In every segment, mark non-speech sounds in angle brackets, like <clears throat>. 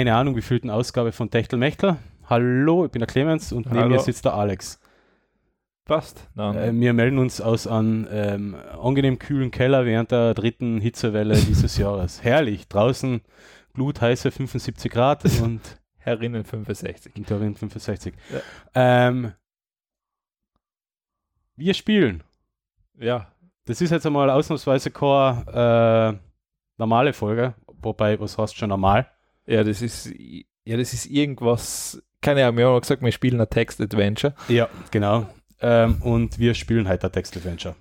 keine Ahnung, wie vielten Ausgabe von Techtelmechtel. Hallo, ich bin der Clemens und neben Hallo. mir sitzt der Alex. Passt. Äh, wir melden uns aus einem ähm, angenehm kühlen Keller während der dritten Hitzewelle dieses <laughs> Jahres. Herrlich, draußen glutheiße 75 Grad <laughs> und Herrinnen 65. und darin 65. Ja. Ähm, wir spielen. Ja. Das ist jetzt einmal ausnahmsweise keine äh, normale Folge, wobei, was heißt schon normal? Ja, das ist, ja, das ist irgendwas. Keine Ahnung, wir haben gesagt, wir spielen ein Text-Adventure. Ja, genau. Ähm, und wir spielen heute ein Text-Adventure.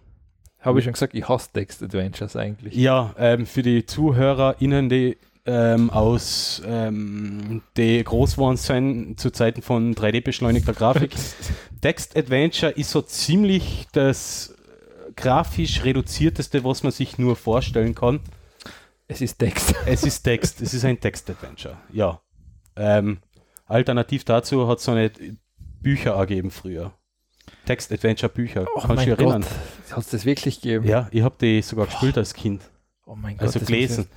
Habe ich schon gesagt, ich hasse Text-Adventures eigentlich. Ja, ähm, für die ZuhörerInnen, die ähm, aus ähm, die groß geworden sind zu Zeiten von 3D-beschleunigter Grafik. <laughs> Text Adventure ist so ziemlich das äh, grafisch reduzierteste, was man sich nur vorstellen kann. Es ist Text. <laughs> Es ist Text, es ist ein Text-Adventure, ja. Ähm, alternativ dazu hat es so eine Bücher ergeben früher. Text-Adventure-Bücher, Oh kannst du dich erinnern? Hat es das wirklich gegeben? Ja, ich habe die sogar gespielt als Kind. Oh mein Gott. Also gelesen.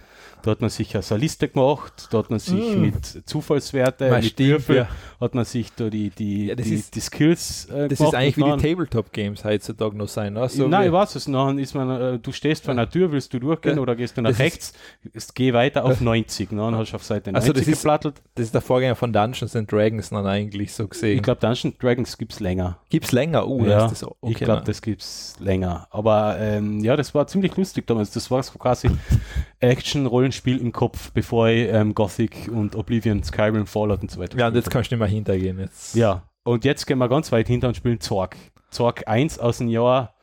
Da hat man sich also eine Liste gemacht, da hat man sich Mm. mit Zufallswerte, Man mit stimmt, Würfel, ja. hat man sich da die, die, Ja, das die, ist- die Skills äh, Das gemacht ist eigentlich wie und die dann- Tabletop-Games heutzutage noch sein. Ne? So Nein, wie- ich weiß es. Nachher ist man, äh, du stehst vor einer Tür, willst du durchgehen Ja. oder gehst du nach Das rechts, ist, geh weiter auf 90. Dann hast du auf Seite 90 Also das ist- geplattelt. das ist der Vorgänger von Dungeons and Dragons dann eigentlich so gesehen. Ich glaube, Dungeons Dragons gibt es länger. Gibt es länger? Oh, Ja, ist das so. ich glaube, das gibt es länger. Aber ähm, ja, das war ziemlich lustig damals. Das war so quasi <laughs> Action-Rollenspiel im Kopf, bevor ich ähm, Gothic und Oblivion, Skyrim, Fallout und so weiter Ja, und jetzt kannst du nicht mehr hintergehen. Jetzt. Ja, und jetzt gehen wir ganz weit hinter und spielen Zorg. Zorg 1 aus dem Jahr,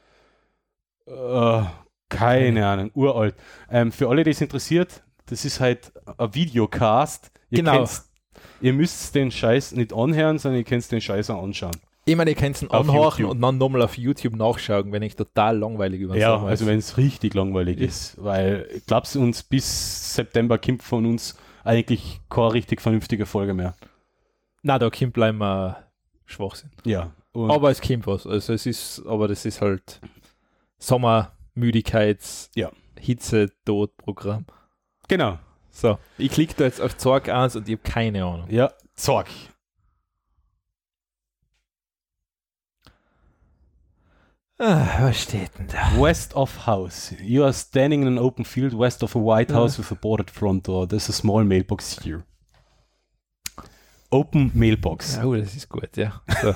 äh, keine Ahnung, uralt. Ähm, für alle, die es interessiert, das ist halt ein Videocast. Ihr Genau. ihr müsst den Scheiß nicht anhören, sondern ihr könnt den Scheiß auch anschauen. Ich meine, ihr könnt es anhorchen und dann nochmal auf YouTube nachschauen, wenn ich total langweilig über Ja, also ist. wenn es richtig langweilig Ja. ist, weil glaubst du uns bis September kommt von uns eigentlich keine richtig vernünftige Folge mehr. Na, da Kind bleiben wir Schwachsinn. Ja. Aber es kommt was. Also es ist, aber das ist halt Sommermüdigkeits, Ja. Hitze, Tod Programm. genau. So, ich klicke da jetzt auf Zorg 1 und ich habe keine Ahnung. Ja, Zorg. Ah, was steht denn da? West of house. You are standing in an open field west of a white house with a boarded front door. There's a small mailbox here. Open mailbox. Ja, oh, das ist gut, ja. So.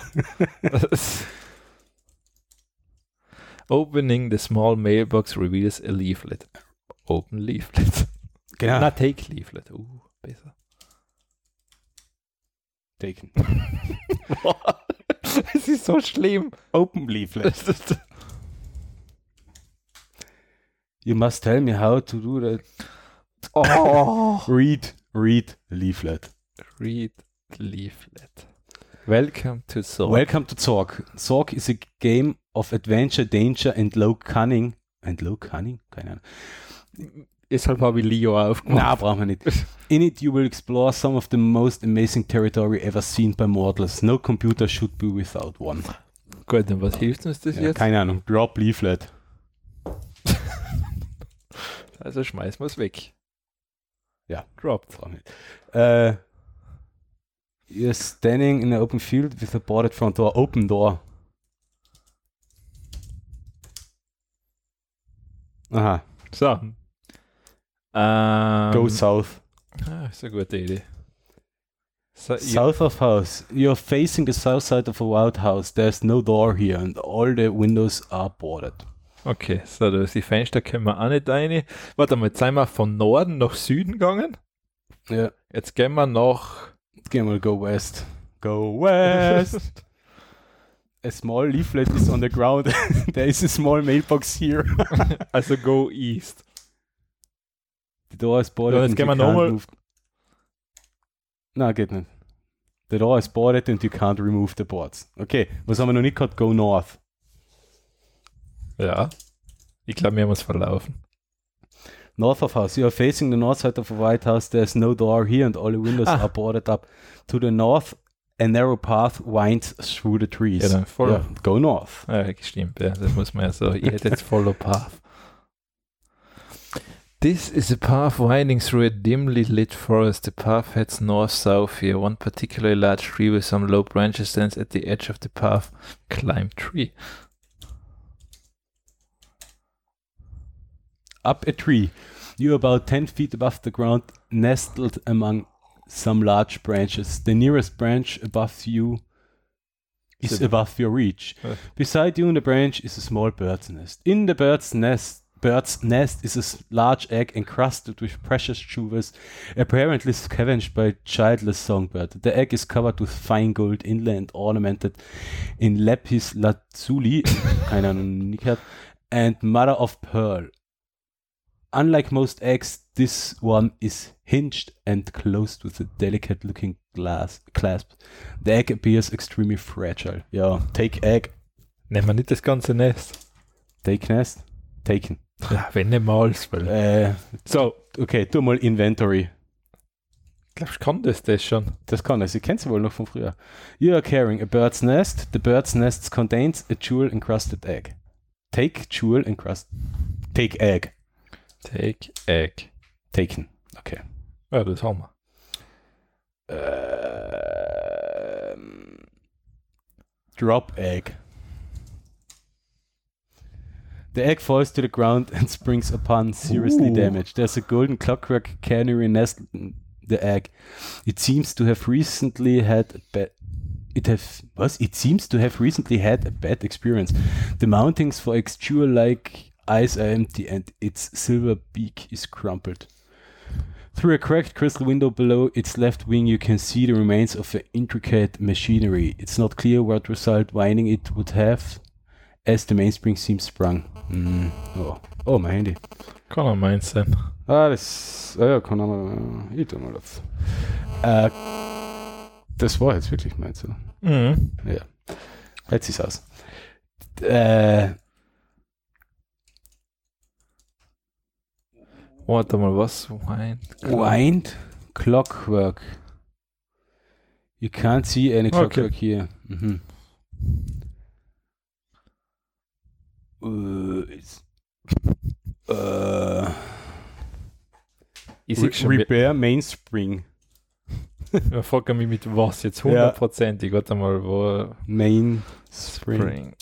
<laughs> Opening the small mailbox reveals a leaflet. Open leaflet. Genau. Na, take leaflet. Uh, besser. Taken. <laughs> <laughs> Es ist so schlimm. Open leaflet. You must tell me how to do that. oh. <laughs> Read, read leaflet. Read leaflet. Welcome to Zorg. Welcome to Zorg. Zorg is a game of adventure, danger and low cunning. And low cunning? Keine Ahnung. Deshalb habe ich Leo aufgemacht. Na, brauchen wir nicht. In it you will explore some of the most amazing territory ever seen by mortals. No computer should be without one. Gut, und was hilft uns das Ja, jetzt? keine Ahnung. Drop Leaflet. <laughs> Also schmeißen wir es weg. Ja. Wir nicht. Äh, you're standing in an open field with a boarded front door. Open door. Aha. So. Ähm, Go south. Ah, ist eine gute Idee. So, South of house. You're facing the south side of a wild house. There's no door here and all the windows are boarded. okay, so da ist die Fenster können wir auch nicht rein. Warte mal, jetzt sind wir von Norden nach Süden gegangen. Ja. Jetzt gehen wir nach. Gehen wir go west. Go west. <laughs> a small leaflet is on the ground. <laughs> There is a small mailbox here. Also go east. The door is boarded. Ja, jetzt gehen wir nochmal- Na, geht nicht. The door is boarded and you can't remove the boards. Okay, was haben wir noch nicht gehabt? Go north. Ja. Ich glaube, wir haben uns verlaufen. North of house. You are facing the north side of a white house. There's no door here and all the windows Ah. are boarded up. To the north, a narrow path winds through the trees. Ja, dann voll. Ja, go north. Ja, stimmt, ja. Das muss man ja so. Ich hätte jetzt Follow Path. This is a path winding through a dimly lit forest. The path heads north-south here. One particularly large tree with some low branches stands at the edge of the path. Climb tree. Up a tree. You're about 10 feet above the ground, nestled among some large branches. The nearest branch above you is above your reach. Uh. Beside you in the branch is a small bird's nest. In the bird's nest, bird's nest is a large egg encrusted with precious jewels, apparently scavenged by a childless songbird. The egg is covered with fine gold inlay and ornamented in lapis lazuli, <coughs> keine Ahnung, and mother of pearl. Unlike most eggs, this one is hinged and closed with a delicate looking glass clasp. The egg appears extremely fragile. Ja, take egg, Nehmen wir nicht das ganze Nest. take nest, taken. Ja, wenn nicht mal. Äh, so, okay, tu mal Inventory. glaubst du, kann das das schon? Das kann er, Sie kennt sie wohl noch von früher. You are carrying a bird's nest. The bird's nest contains a jewel encrusted egg. Take jewel encrusted. Take egg. Take egg. Taken. Okay. Ja, das haben wir. Ähm, drop egg. The egg falls to the ground and springs upon seriously Ooh. damaged. There's a golden clockwork canary nestled in the egg. It seems to have recently had a bad. It have was it seems to have recently had a bad experience. The mountings for its jewel-like eyes are empty, and its silver beak is crumpled. Through a cracked crystal window below its left wing, you can see the remains of an intricate machinery. It's not clear what result winding it would have, as the mainspring seems sprung. Mm. Oh. oh, mein Handy. Kann auch meins sein. Ah, das. Ah ja, kann mal. Ich tu mal auf. Äh, das war jetzt wirklich meins. Mhm. Jetzt ist aus. Äh, Warte mal, was? Wein. Wind Clockwork. You can't see any Okay. clockwork here. Mhm. Äh, ist- äh, Ich Re schon, Repair Mainspring. wir fragen mich mit was jetzt Ja. hundertprozentig. Warte mal, wo. Mainspring. Spring.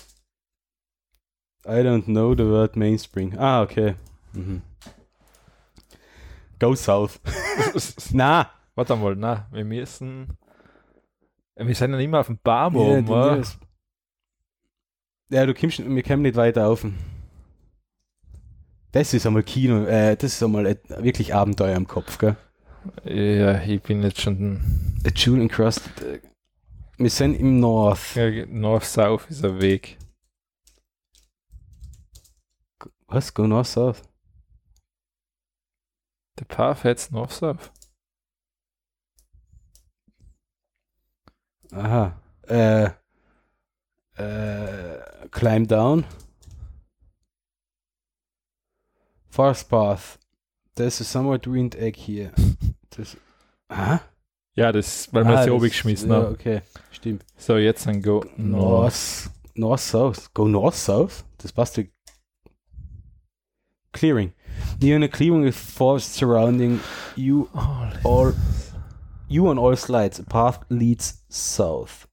I don't know the word mainspring. Ah, okay. Mhm. Go south. <laughs> Na. Warte mal, na, wir müssen. Wir sind ja nicht mehr auf dem Baum Ja, oben. Ja, du kommst, wir kommen nicht weiter auf. Das ist einmal Kino, äh, das ist einmal wirklich Abenteuer im Kopf, gell? Ja, ich bin jetzt schon. A Jewel encrusted. äh, Wir sind im North. Ja, North-South ist ein Weg. Was? Go North South? Der Path heads North-South. Aha. Äh, äh, climb down. Forest path. There's a somewhat ruined egg here. <laughs> Das, aha. Ja, das, weil wir Ah, sie das- oben geschmissen ja, haben. Okay, stimmt. So, jetzt dann go North. North, South. Go North South? Das passt ja. Clearing. Near in a clearing with forest surrounding you Oh, all you on all slides. A path leads south.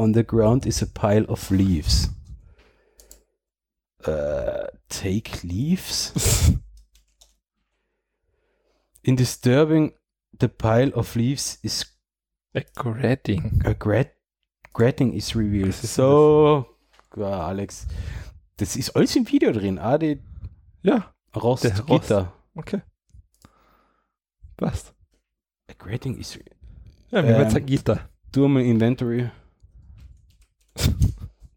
On the ground is a pile of leaves. Uh, take leaves? <laughs> In disturbing the pile of leaves is a grading. a grat gratting is revealed. Ist so, ja, Alex, das ist alles im Video drin. Ah, die Ja, Rost, Der Rost. Gitter. okay. Passt. A gratting is Ja, wir Ähm, Gitter. Mal Inventory.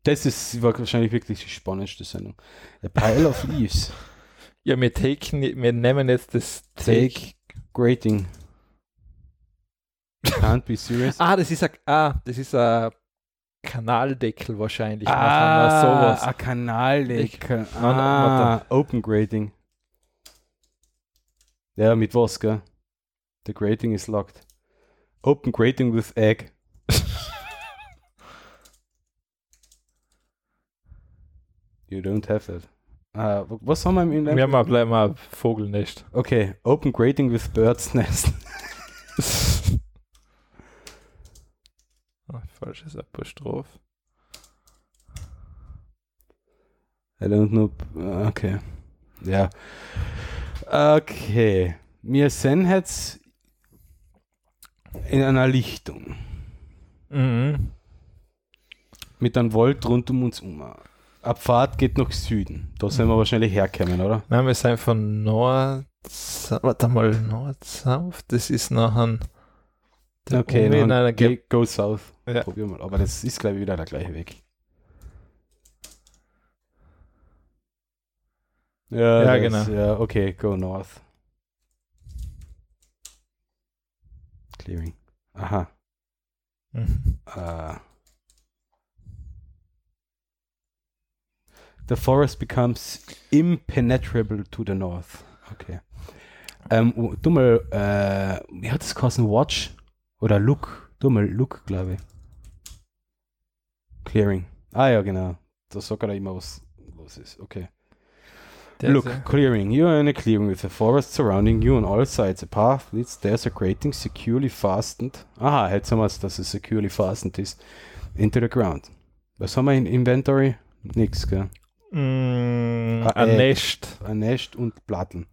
Das ist wahrscheinlich wirklich die spannendste Sendung. A pile of leaves. Ja, wir, taken, wir nehmen jetzt das Take grating. Can't be serious. Ah, das ist ein, ah, das ist ein Kanaldeckel wahrscheinlich. Ah, sowas. a Kanaldeckel. Nein, nein, Ah, Open Grating. Ja, mit was, gell? The grating is locked. Open Grating with egg. You don't have it. Ah, w- was haben wir im Inventory? Wir haben gleich mal Vogelnest. Okay, open grating with bird's nest. <laughs> Ah, falsches Apostroph. I don't know. Okay. Ja. Okay. Wir sind jetzt in einer Lichtung. Mhm. Mit einem Wald rund um uns um. Pfad geht nach Süden. Da sind wir wahrscheinlich herkommen, oder? Nein, wir sind von Nord. Warte mal, Nord-South. Das ist nachher. der Okay, Umi in dann einer geh, Ge go south. Ja. Probier mal. Aber das ist, glaube ich, wieder der gleiche Weg. Ja, Ja, das- genau. Ja, okay, go north. Clearing. Aha. Mhm. Uh, the forest becomes impenetrable to the north. Okay. Ähm, oh, du mal, äh, wie hat das geheißen? Watch? Oder Look? Du mal, Look, glaube ich. Clearing. Ah ja, genau. Da sagt er immer, was los ist. Okay. Der Look, äh, clearing. You are in a clearing with a forest surrounding you on all sides. A path leads there, a grating securely fastened. Aha, jetzt haben wir es, dass es securely fastened ist. Into the ground. Was haben wir in Inventory? Nix, gell? Mm, Ah, ein äh. Nest. Ein Nest und Platten.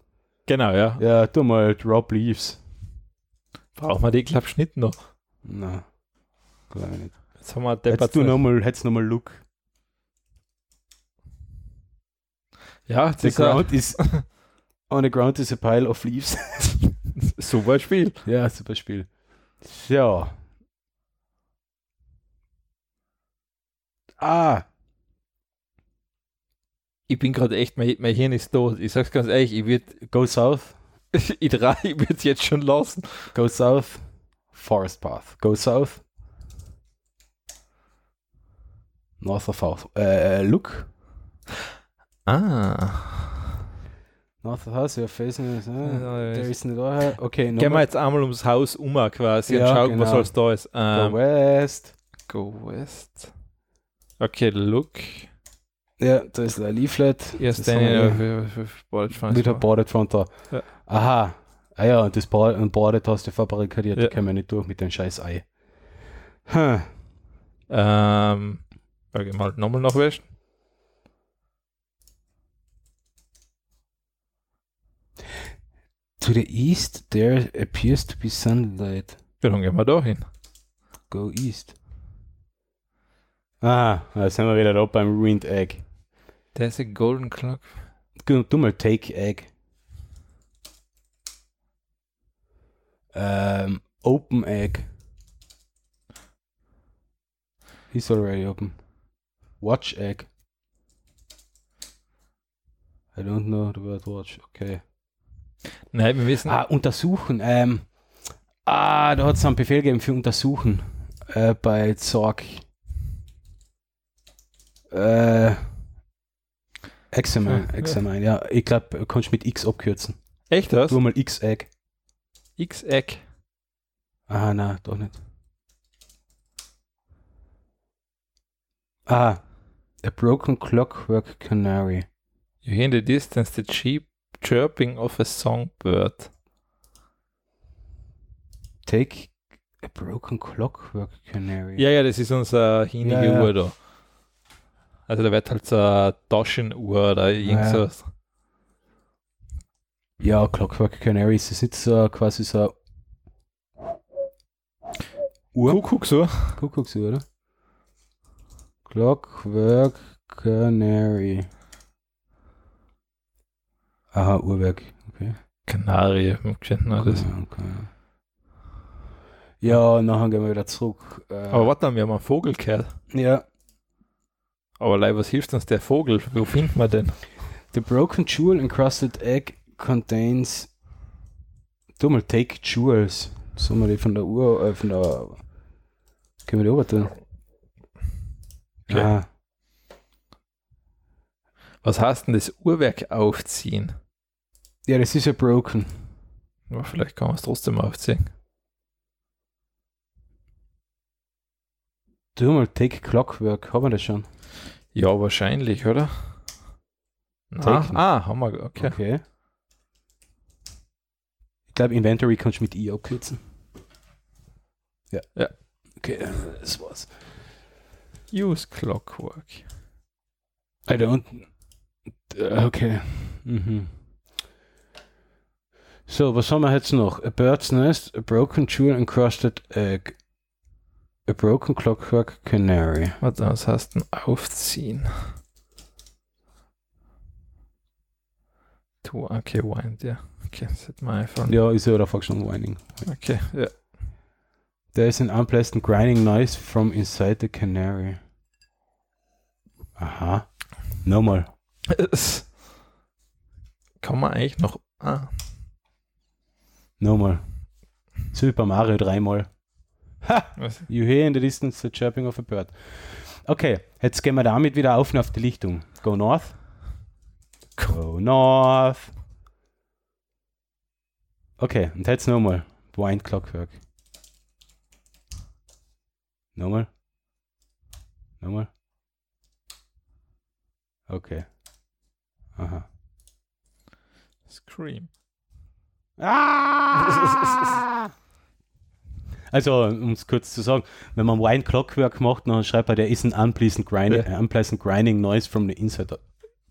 Genau, ja. Ja, tu mal Drop Leaves. Brauchen wir die Klappschnitt noch? Na, glaube ich nicht. Jetzt haben wir Hättest du nochmal, hättest nochmal Look. Ja, The ist ground is, <laughs> on the ground is a pile of leaves. <laughs> super Spiel. ja, super Spiel. Ja. Ah, Ich bin gerade echt, mein, mein Hirn ist tot. Ich sag's ganz ehrlich, ich würde go south. <laughs> ich, drei- ich würd's jetzt schon lassen. Go south. Forest path. Go south. North or south. Äh, look. Ah. North of house, you're facing it. There is no door. Okay, Gehen wir jetzt einmal ums Haus um quasi Ja, und schauen, genau. was alles da ist. Go Ähm, west. go west. Okay, look. Ja, da ist ein Leaflet. Haben wir eine eh Mit der Front da. Ja. Aha. Ah ja, und das und Boarded hast du verbarrikadiert. Ja. Da können wir nicht durch mit dem scheiß Ei. Hm. Ähm, okay, mal nochmal nachwischen. To the east, there appears to be sunlight. Ja, dann gehen wir da hin. Go east. Ah, da sind wir wieder da beim Ruined Egg. There's a golden clock. Du, du mal Take Egg. Ähm, open Egg. He's already open. Watch Egg. I don't know the word watch. Okay. Nein, wir wissen. Ah, untersuchen. Ähm, ah, da hat es einen Befehl gegeben für untersuchen. Äh, bei Zorg. Äh, Examine, Ja, ja. Examine, ja. Ich glaube, kannst du mit X abkürzen. Echt das? Tu mal X-Egg. X-Egg. Ah, na, doch nicht. Ah, a broken clockwork canary. You hear in the distance the cheap chirping of a songbird. Take a broken clockwork canary. Ja, ja, das ist unser hinige Ja, ja. Uhr da. Also da wird halt so eine Taschenuhr oder irgend Ja. so. Ja, Clockwork Canary ist nicht so quasi so Uhr? Kuckuck so. Kuckucksuhr, oder? Clockwork Canary. Aha, Uhrwerk. Okay. Kanarie. kennt man das. okay, okay. Ja, nachher gehen wir wieder zurück. Äh, Aber warte wir haben einen Vogel gehört. ja, Aber leid, was hilft uns der Vogel? Wo findet man den? the broken jewel encrusted egg contains. Du mal take jewels. Sollen wir die von der Uhr, äh, von der. Können wir die oben tun? Okay. Ah, Was heißt denn das Uhrwerk aufziehen? ja, das ist ja broken. Aber vielleicht kann man es trotzdem aufziehen. Du mal take clockwork, haben wir das schon? Ja, wahrscheinlich, oder? Ah, Taken. ah, haben wir, okay. Okay. Ich glaube, Inventory kannst du mit I abkürzen. Ja. Ja. Okay, das war's. Use Clockwork. Alter, unten. Äh, Okay. Mhm. So, was haben wir jetzt noch? A bird's nest, a broken jewel encrusted egg, a broken clockwork canary. Warte, was heißt denn aufziehen? Tu, okay, wind, ja. Okay, das hätte man einfach. Ja, ist ja da fast schon whining. Okay, ja. There is an unpleasant grinding noise from inside the canary. Aha. Nochmal. Es <laughs> Kann man eigentlich noch. Ah, Nochmal. Super Mario dreimal. You hear in the distance the chirping of a bird. Okay, jetzt gehen wir damit wieder auf und auf die Lichtung. Go north. Go north. Okay, und jetzt nochmal. Wind Clockwork. Nochmal. Nochmal. Okay. Aha. Scream. Ah! <laughs> Also, um es kurz zu sagen, wenn man Wine Clockwork macht, dann schreibt er, there is an unpleasant, grinding, Ja. unpleasant grinding noise from the inside of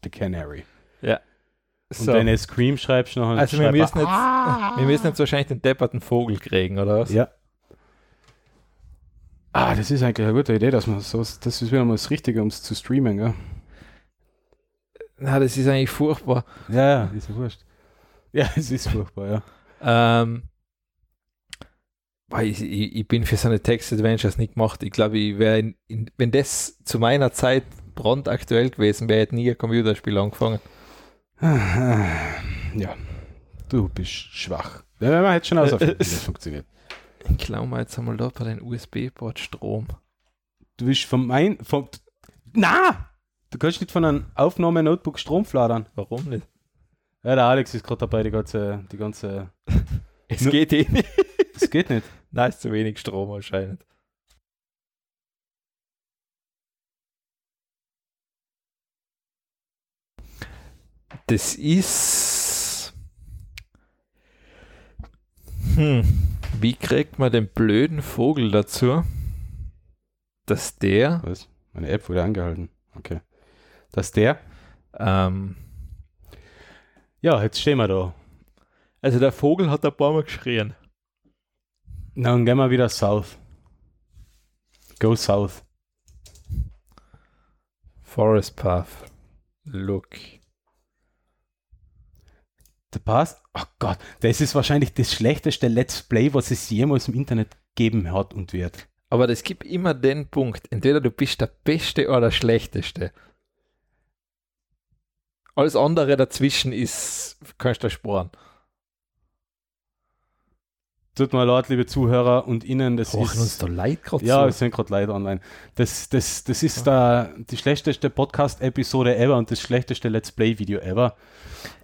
the canary. Ja. Und So. wenn er Scream schreibst, dann Also wir schreibt er, müssen, jetzt, wir müssen jetzt wahrscheinlich den depperten Vogel kriegen, oder was? Ja. Ah, das ist eigentlich eine gute Idee, dass man so, das ist wieder mal das Richtige, um es zu streamen, gell? Na, das ist eigentlich furchtbar. Ja, ja, ist ja wurscht. Ja, <laughs> es ist furchtbar, ja. Ähm, weil ich, ich, bin für so eine Text-Adventures nicht gemacht. Ich glaube, ich wäre, wenn das zu meiner Zeit brandaktuell gewesen wäre, hätte nie ein Computerspiel angefangen. Ja, du bist schwach. Ja, man hätte schon ausfinden, wie das funktioniert. Ich glaube jetzt einmal da bei den USB-Port Strom. Du willst vom mein, vom, na! Du kannst nicht von einem Aufnahme-Notebook Strom fladern. Warum nicht? Ja, der Alex ist gerade dabei, die ganze, die ganze, <laughs> Es Nur- geht eh nicht. das geht nicht. <laughs> Nein, ist zu wenig Strom anscheinend. Das ist. Hm. Wie kriegt man den blöden Vogel dazu, dass der. Was? Meine App wurde angehalten. Okay. Dass der, Ähm, ja, jetzt stehen wir da. Also der Vogel hat ein paar Mal geschrien. Na, Dann gehen wir wieder south. Go south. Forest Path. Look. Der passt. Oh Gott, das ist wahrscheinlich das schlechteste Let's Play, was es jemals im Internet geben hat und wird. Aber es gibt immer den Punkt, entweder du bist der Beste oder der Schlechteste. Alles andere dazwischen ist, kannst du sparen. Tut mir leid, liebe Zuhörer und Ihnen, das Brauchen ist. uns da leid gerade Ja, so. es sind gerade Leute online. Das, das, das ist da die schlechteste Podcast-Episode ever und das schlechteste Let's Play-Video ever.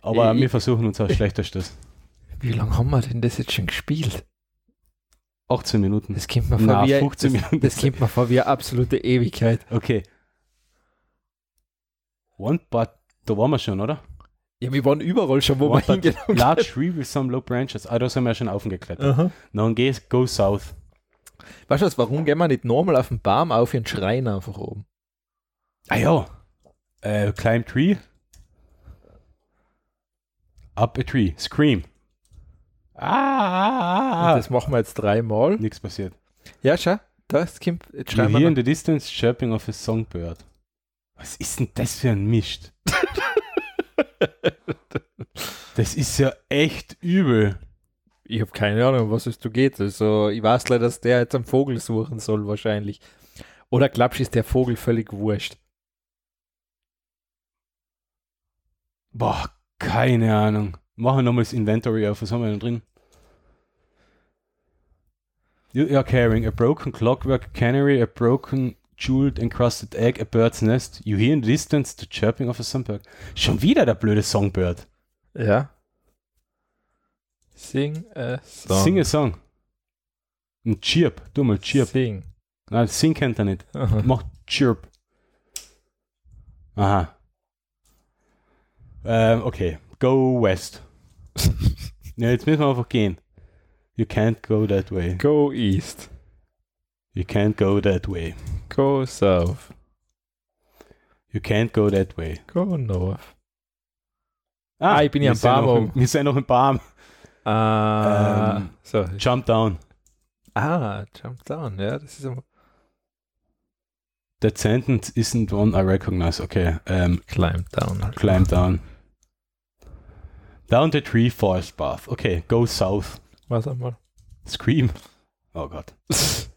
Aber Ich- wir versuchen unser schlechtestes. Wie lange haben wir denn das jetzt schon gespielt? 18 Minuten. Das kommt mir Na, vor, wie, 15 das, Minuten. das kommt mir vor wie eine absolute Ewigkeit. Okay. One but, da waren wir schon, oder? Ja, wir waren überall schon, wo One wir hingegangen large tree with some low branches. Ah, da sind wir schon aufgeklettert. Aha. Dann geh, go south. Weißt du was, warum gehen wir nicht normal auf den Baum auf und schreien einfach oben? Ah ja. Äh, climb tree. Up a tree. Scream. Ah, ah, ah. Das machen wir jetzt dreimal. Nichts passiert. Ja, schau, das kommt, jetzt You schreiben wir hear in the distance chirping of a songbird. Was ist denn das für ein Mist? <laughs> das ist ja echt übel. Ich habe keine Ahnung, was es da geht. Also, ich weiß leider, dass der jetzt einen Vogel suchen soll, wahrscheinlich. Oder glaubst du, ist der Vogel völlig wurscht? Boah, keine Ahnung. Machen wir nochmal das Inventory auf. Was haben wir denn drin? You are carrying a broken clockwork canary, a broken jeweled encrusted egg, a bird's nest. You hear in the distance the chirping of a songbird. Schon wieder der blöde Songbird. Ja. Sing a song. Sing a song. Ein Chirp. Du mal Chirp. Sing. Nein, Sing kennt er nicht. Aha. Macht Chirp. Aha. Ähm, okay, go west. <laughs> ja, jetzt müssen wir einfach gehen. You can't go that way. Go east. You can't go that way. Go south. You can't go that way. Go north. Ah, ich bin ja sind Baum Wir sind noch im Baum. Ah, Ähm, so. Jump down. Ah, jump down. Ja, das ist aber That sentence isn't one I recognize. Okay. Um, climb down. climb down. Down the tree forest path. Okay, go south. Was einmal. Scream. Oh Gott. <laughs>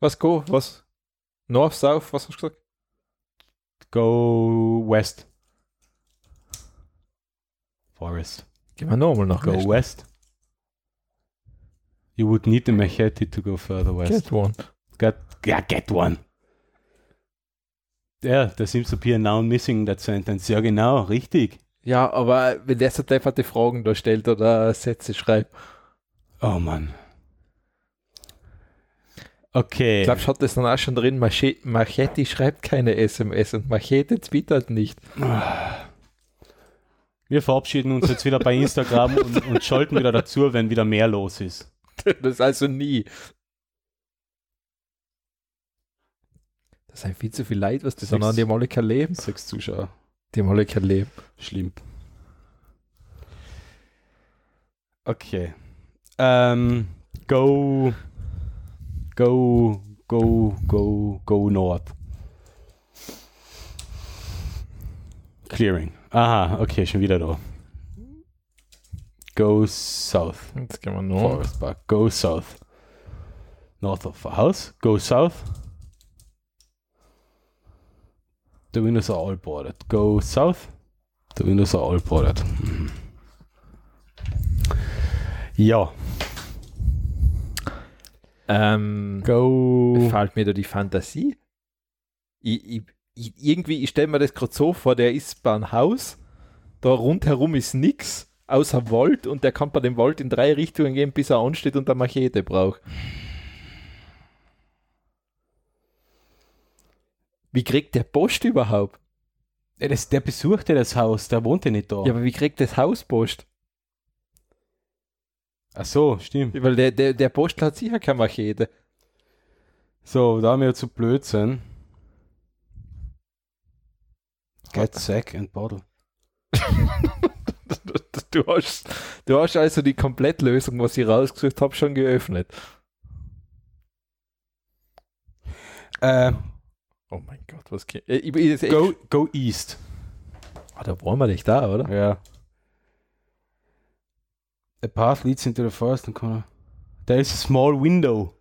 Was go? Was? North, south, was hast du gesagt? Go west. Forest. Gehen wir nochmal nach Go Westen. west. You would need the machete to go further west. Get one. Get, yeah, get one. Yeah, there seems to be a noun missing in that sentence. Ja, genau, richtig. Ja, aber wenn der so depperte Fragen da stellt oder Sätze schreibt, Oh Mann. Okay. ich glaube, hat das dann auch schon drin, Mache- Machete schreibt keine SMS und Machete twittert nicht. Wir verabschieden uns jetzt wieder bei Instagram und, und schalten wieder dazu, wenn wieder mehr los ist. <laughs> Das ist also nie. Das sind viel zu viel Leid, was das Sechs- an die haben alle kein Leben. Sechs Zuschauer. Die haben alle kein Leben. Schlimm. Okay. Ähm, go, go, go, go, go north. Clearing. Aha, okay, schon wieder da. Go south. Jetzt gehen wir noch. Forest Park. Go south. North of a house. Go south. The windows are all boarded. Go south. The windows are all boarded. Mhm. Ja. Ähm, Go. fällt mir da die Fantasie? Ich, ich, irgendwie, ich stelle mir das gerade so vor, der ist bei einem Haus, da rundherum ist nichts außer Wald und der kann bei dem Wald in drei Richtungen gehen, bis er ansteht und eine Machete braucht. Wie kriegt der Post überhaupt? Ja, das, der besuchte das Haus, der wohnte nicht da. Ja, aber wie kriegt das Haus Post? Ach so, stimmt. Weil der, der, der Post hat sicher keine Machete. So, da haben wir zu blöd sind. Get sack and bottle. <laughs> Du hast, du hast also die Komplettlösung, was ich rausgesucht habe, schon geöffnet. Äh, Oh mein Gott, was geht? Äh, go, go east. Ah, da waren wir nicht da, oder? Ja. A path leads into the forest and corner. There is a small window,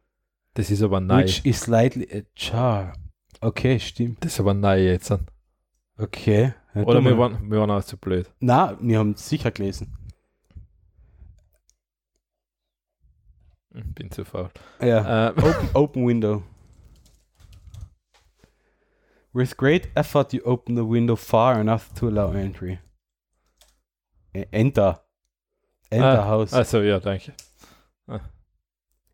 Das ist aber neu. which is slightly ajar. Okay, stimmt. Das ist aber neu jetzt. Okay. Ja, Oder wir waren, wir waren auch zu blöd. Na, wir haben es sicher gelesen. Hm, Bin zu faul. Ja. <laughs> Ähm, open, open window. With great effort, you open the window far enough to allow entry. E- Enter. Enter Ah, house. also ja, danke.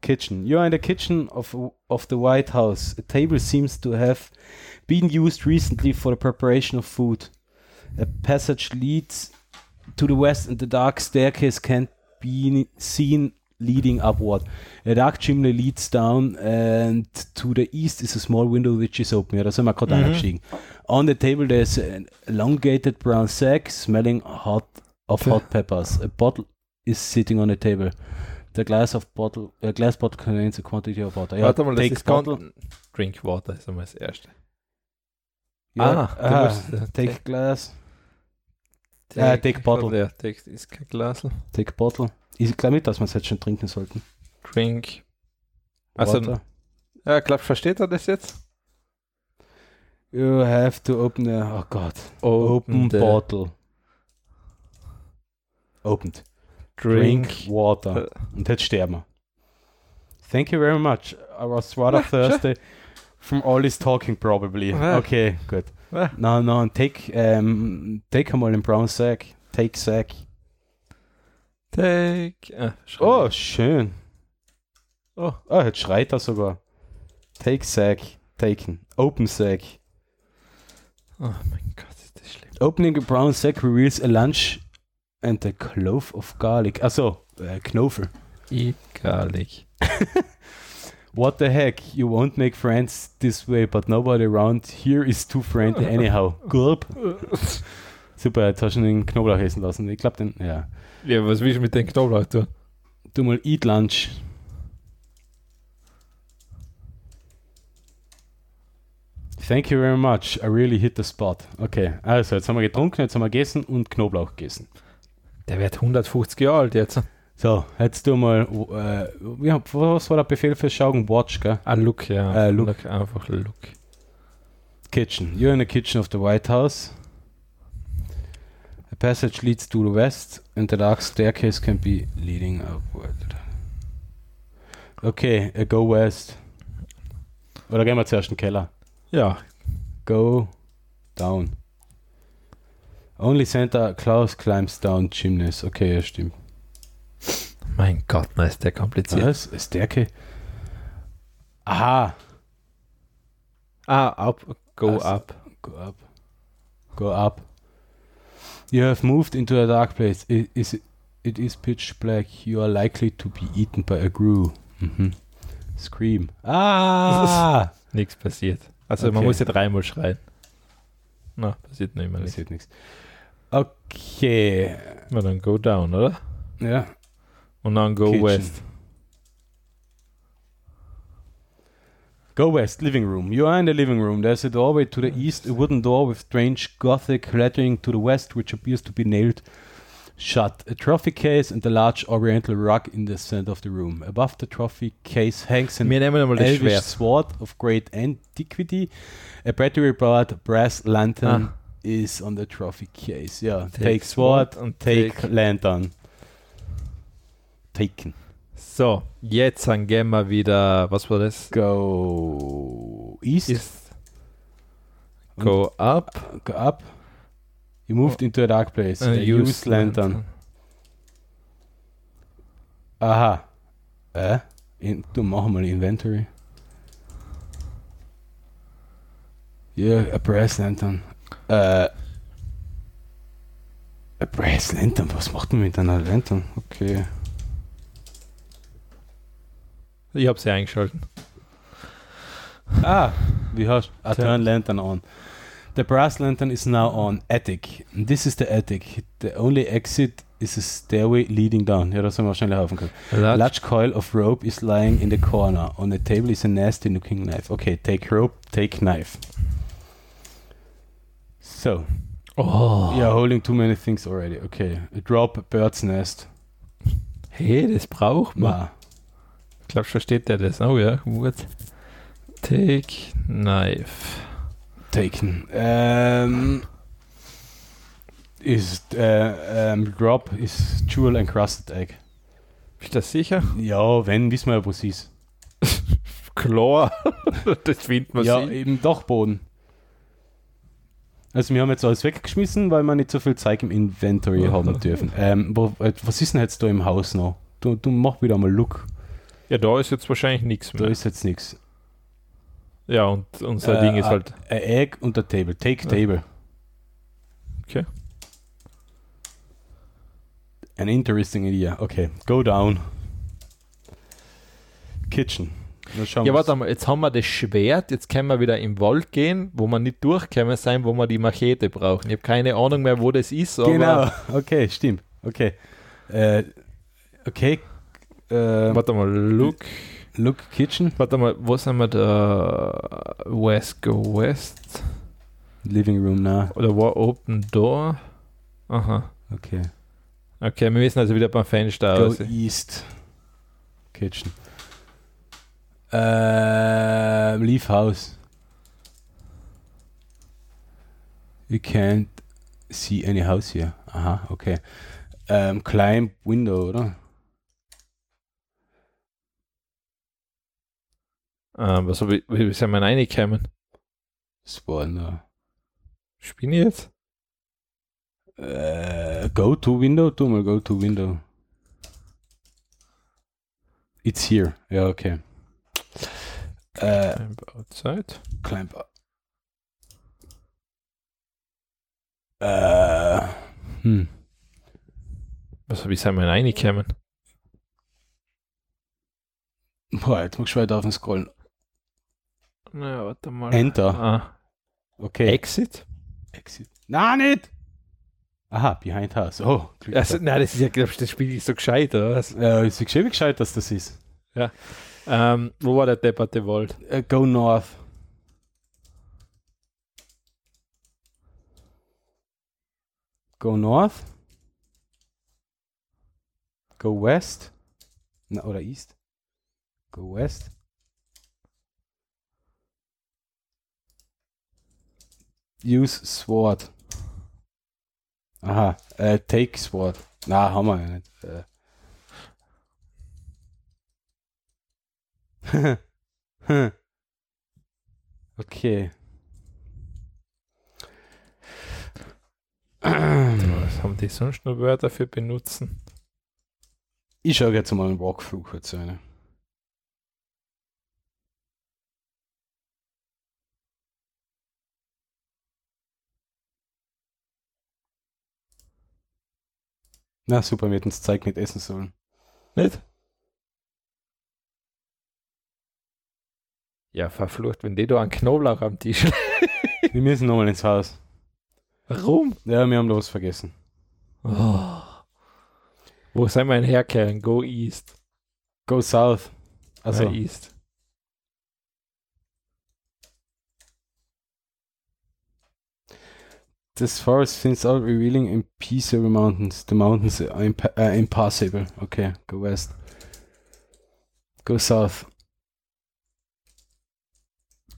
kitchen. You are in the kitchen of of the White House. A table seems to have been used recently for the preparation of food. A passage leads to the west, and the dark staircase can be seen leading upward. A dark chimney leads down, and to the east is a small window which is open. Ja, da sind wir gerade Mhm. eingestiegen. On the table there's an elongated brown sack smelling hot of hot peppers. A bottle is sitting on the table. The glass of bottle, a glass bottle contains a quantity of water. Ja, Warte mal, das take ist bottle. Drink Water ist einmal das erste. Ja, Ah, aha, musst, äh, take glass. Äh, take bottle. Ja, take ist kein Glas. Take bottle. Ich glaube nicht, dass wir es jetzt schon trinken sollten. Drink. Also, Water. ja, glaub, versteht er das jetzt? You have to open the. Oh Gott. Open, the bottle. Opened. Drink. Drink water. Und jetzt sterben wir. Thank you very much. I was <laughs> rather thirsty from all this talking probably. Okay, good. Ah. No, no, take, um, take einmal den brown sack. Take sack. Take. Ah, Oh, schön. oh. Oh, jetzt schreit er sogar. Take sack. Taken. Open sack. oh mein Gott, ist das schlimm. Opening a brown sack reveals a lunch and a clove of garlic. Achso, äh, Knofel. Egalig. <laughs> What the heck? You won't make friends this way, but nobody around here is too friendly anyhow. <laughs> Gulp. <laughs> Super, jetzt hast du den Knoblauch essen lassen. Ich glaube, den, ja. Ja, was willst du mit dem Knoblauch tun? Du mal eat lunch. Thank you very much. I really hit the spot. Okay, also jetzt haben wir getrunken, jetzt haben wir gegessen und Knoblauch gegessen. Der wird 150 Jahre alt jetzt. So, jetzt du mal, äh, ja, was war der Befehl fürs Schauen? Watch, gell? Ah, Look, ja. Äh, look. Einfach Look. Kitchen. You're in the kitchen of the White House. A passage leads to the west and the dark staircase can be leading upward. Okay, äh, go west. Oder gehen wir zuerst in den Keller? Ja, Go down. Only Santa Claus climbs down chimneys. Okay, ja, stimmt. mein Gott, na ist der kompliziert. Was? Ist Stärke? Aha. Ah, up, go Also- up. Go up. Go up. You have moved into a dark place. It is, it is pitch black. You are likely to be eaten by a grue. Mhm. Scream. Ah! <laughs> Nichts passiert. Also man Okay. muss ja dreimal schreien. Na, passiert nicht mehr. Passiert nichts. Okay. Na dann go down, oder? Ja. Und dann go Kitchen. west. Go west, living room. You are in the living room. There's a doorway to the east, a wooden door with strange gothic lettering to the west, which appears to be nailed shut. A trophy case and a large oriental rug in the center of the room. Above the trophy case hangs an Wir nehmen einmal das elvish sword of great antiquity. A battery-powered brass lantern Ah. Is on the trophy case. Yeah, take, Take sword, and take, take- lantern. Taken. So, jetzt dann gehen wir wieder, was war das? Go east. Ist go up. Go up. You moved into a dark place. Uh, Uh, use lantern. Aha. Äh? In, du mach mal Inventory. Yeah, a press lantern. Äh. A brass lantern? Was macht man mit einer Lantern? Okay. Ich habe sie eingeschalten. Ah, wie hast I Tja. turn lantern on. The brass lantern is now on attic. This is the attic. The only exit is a stairway leading down. Ja, das haben wir wahrscheinlich laufen können. A Latsch. large coil of rope is lying in the corner. On the table is a nasty looking knife. Okay, take rope, take knife. So, Oh. you're holding too many things already. Okay, a drop, bird's nest. Hey, das braucht man. Ma. Ich glaube, versteht der das. Oh ja, gut. Take knife. Taken. Um, is uh, um, drop is jewel encrusted egg. Bist du das sicher? Ja, wenn, wissen wir ja, wo sie ist. <laughs> Klar. <laughs> das findet man Ja, sie. im Dachboden. Also wir haben jetzt alles weggeschmissen, weil wir nicht so viel Zeug im Inventory haben dürfen. Ähm, äh, was ist denn jetzt da im Haus noch? Du, du mach wieder mal Look. Ja, da ist jetzt wahrscheinlich nichts Da mehr. ist jetzt nichts. Ja, und unser Äh, Ding ist äh, halt. A egg und a table. Take Ja. table. Okay. An interesting idea. Okay, go down. Kitchen. Ja, warte mal, jetzt haben wir das Schwert, jetzt können wir wieder im Wald gehen, wo wir nicht durchkommen sein, wo wir die Machete brauchen. Ich habe keine Ahnung mehr, wo das ist, Genau, okay, stimmt. Okay. Äh, okay. Äh, warte mal, look. look Kitchen. Warte mal, wo sind wir da? West, go west. Living Room, na. Oder wo open door? Aha. Okay. Okay, wir müssen also wieder beim Fenster Go aus. East. Kitchen. Äh, leave house. You can't see any house here. Aha, okay. Ähm, climb window, oder? Ah, was hab ich, wie sind wir reingekommen? Spawn da. Spinne jetzt? Äh, go to window, tu mal go to window. It's here. Ja, okay. Äh, Climb outside. climb up. Äh, hm. Was, wie sind wir reingekommen? Boah, jetzt muss ich weiter auf den Scrollen. Na, warte mal. Enter. Ah. Okay. Exit? Exit. Na, nicht! Aha, Behind House. Oh, Also, nein, das ist ja, glaube ich, das Spiel ist so gescheit, oder was? Äh, ist geschehen, wie gescheit, dass das ist. Ähm, wo war der depperte Wald? Äh, go North. Go North. Go West. Na, oder East. Go West. Use Sword. Aha, äh, Take Sword. Na, haben wir ja nicht. Äh. <laughs> okay. Was haben die sonst noch Wörter für benutzen? Ich schaue jetzt mal einen Walkthrough kurz eine. Na super, wir hätten das Zeug nicht essen sollen. Nicht? Ja, verflucht, wenn die da einen Knoblauch am Tisch <laughs> Wir müssen nochmal ins Haus. Warum? Ja, wir haben da was vergessen. Oh. Wo wir denn herkehren? Go East. Go South. Also, Ah, East. this forest since all revealing impeccable mountains. The mountains are impa uh, impassable. Okay, go west. Go south.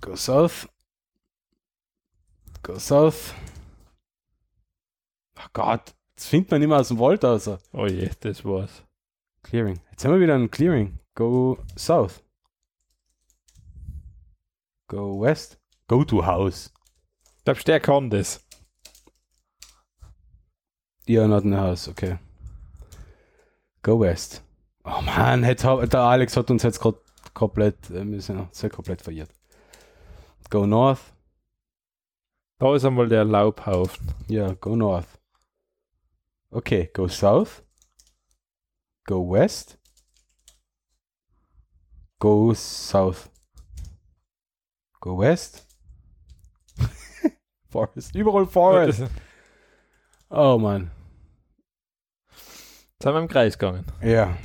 Go south. Go south. Oh Gott, das findet man immer aus dem Wald raus. Oh je, das war's. Clearing. Jetzt haben wir wieder ein Clearing. Go south. Go west. Go to house. Glaubst du, der kann das? Ja, not in the house, okay. Go west. Oh man, jetzt der Alex hat uns jetzt gerade komplett, äh, wir sind sehr komplett verirrt. Go north. Da ist einmal der Laubhaufen. Ja, go north. Okay, go south. Go west. Go south. Go west. <laughs> forest. Überall Forest. Jetzt Oh man. sind wir im Kreis gegangen. Ja.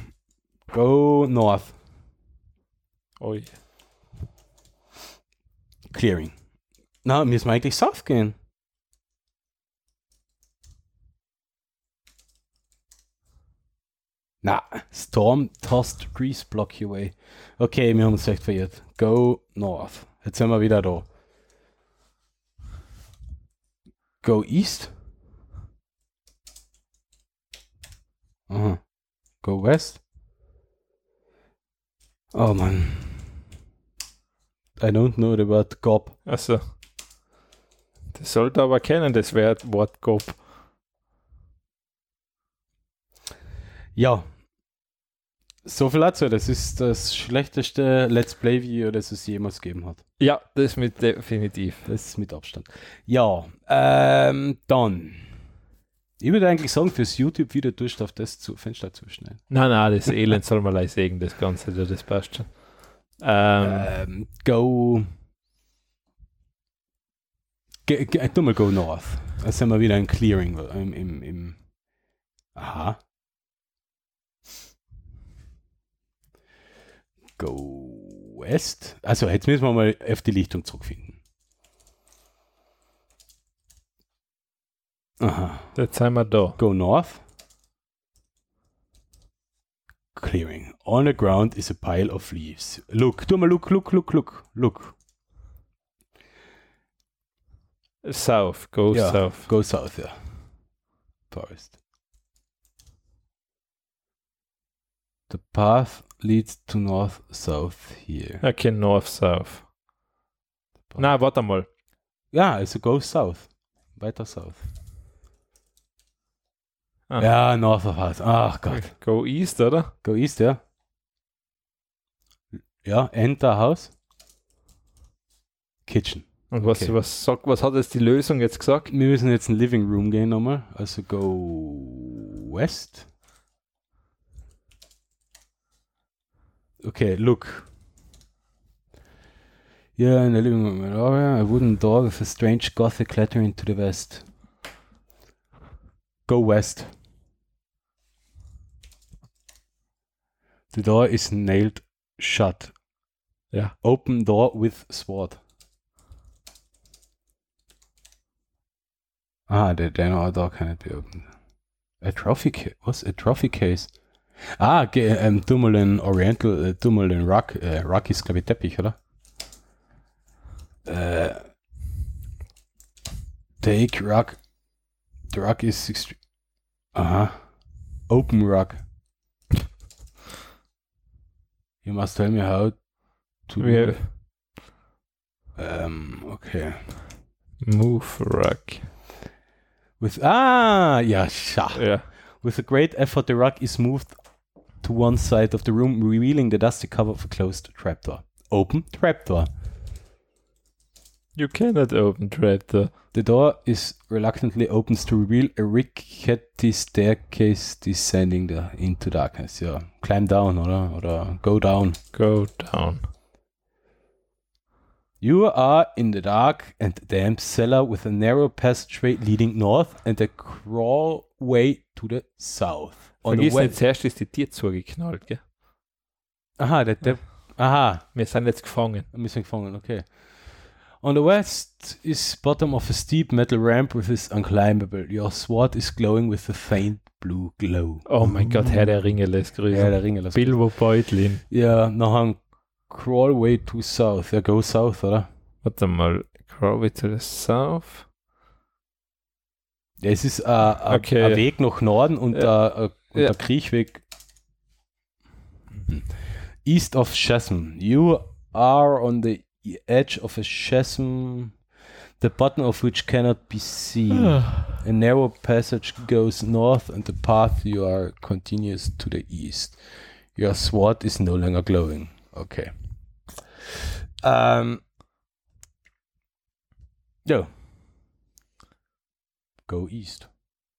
Go north. Oh je. Clearing. Na, müssen wir eigentlich south gehen. Na, Storm tossed trees block way. Okay, wir haben uns echt verirrt. Go north. Jetzt sind wir wieder da. Go east. Aha. Go west. Oh man. I don't know the word gob. Also. Das sollte aber kennen, das Wort Gob. Ja. So viel dazu. Das ist das schlechteste Let's Play-Video, das es jemals gegeben hat. Ja, das mit definitiv. Das ist mit Abstand. Ja, ähm, dann. Ich würde eigentlich sagen, fürs YouTube-Video tust du auf das zu, Fenster zuschneiden. Nein, nein, das Elend soll mal leise das Ganze, das passt schon. Ähm, Ähm, go. Ge, ge, tu mal Go North. Da sind wir wieder ein Clearing im, im, im. Aha. Go West. Also, jetzt müssen wir mal auf die Lichtung zurückfinden. Aha. jetzt sind wir da. Go north. Clearing. On the ground is a pile of leaves. Look, tu mal look, look, look, look, look. South, go Ja. south. Go south, ja. Forest. The path leads to north south here. Okay, north, south. Na, warte mal. Ja, also go south. Weiter south. Ah. Ja, north of us. Ach Gott. Go east, oder? Go east, ja. Ja, enter house. Kitchen. Und was, Okay. was, sagt, was hat jetzt die Lösung jetzt gesagt? Wir müssen jetzt in den Living Room gehen nochmal. Also go west. Okay, look. Yeah, in the living room area, a wooden door with a strange gothic lettering to the west. Go west. The door is nailed shut. Ja. Open door with sword. Ah, the then door cannot be opened. A trophy case. What's a trophy case? Ah, ge ähm, Dumoulin Oriental, äh, Dumoulin Rock. Äh, Rock ist, glaube ich, Teppich, oder? Äh, take Rock. The Rock is. Aha. Open Rock. You must tell me how to. Wir, Ähm, okay. Move Rock. With ah, yeah, sha. Ja. With a great effort, the rug is moved to one side of the room, revealing the dusty cover of a closed trapdoor. Open trapdoor. You cannot open trapdoor. The door is reluctantly opens to reveal a rickety staircase descending the, into darkness. Yeah, climb down, oder? Oder go down. Go down. You are in the dark and damp cellar with a narrow passageway leading north and a crawlway to the south. On the Vergiss nicht, zuerst ist die Tür zugeknallt, gell? Aha, der, der, aha, Wir sind jetzt gefangen. I'm missing gefangen, okay. On the west is bottom of a steep metal ramp which is unclimbable. Your sword is glowing with a faint blue glow. Oh mein Gott, Herr der Ringe lässt grüßen. Ja, der Ringe. lass- Bilbo Beutlin. Ja, nachher ein Crawlway to south. Ja, go south, oder? Warte mal. Crawlway to the south. Ja, es ist äh, ein Okay. ein Weg nach Norden und, Ja. äh, äh, und Ja. der Kriechweg east of chasm. You are on the edge of a chasm, the bottom of which cannot be seen. A narrow passage goes north, and the path you are continues to the east. Your sword is no longer glowing. Okay. Ähm. Ja. Go east.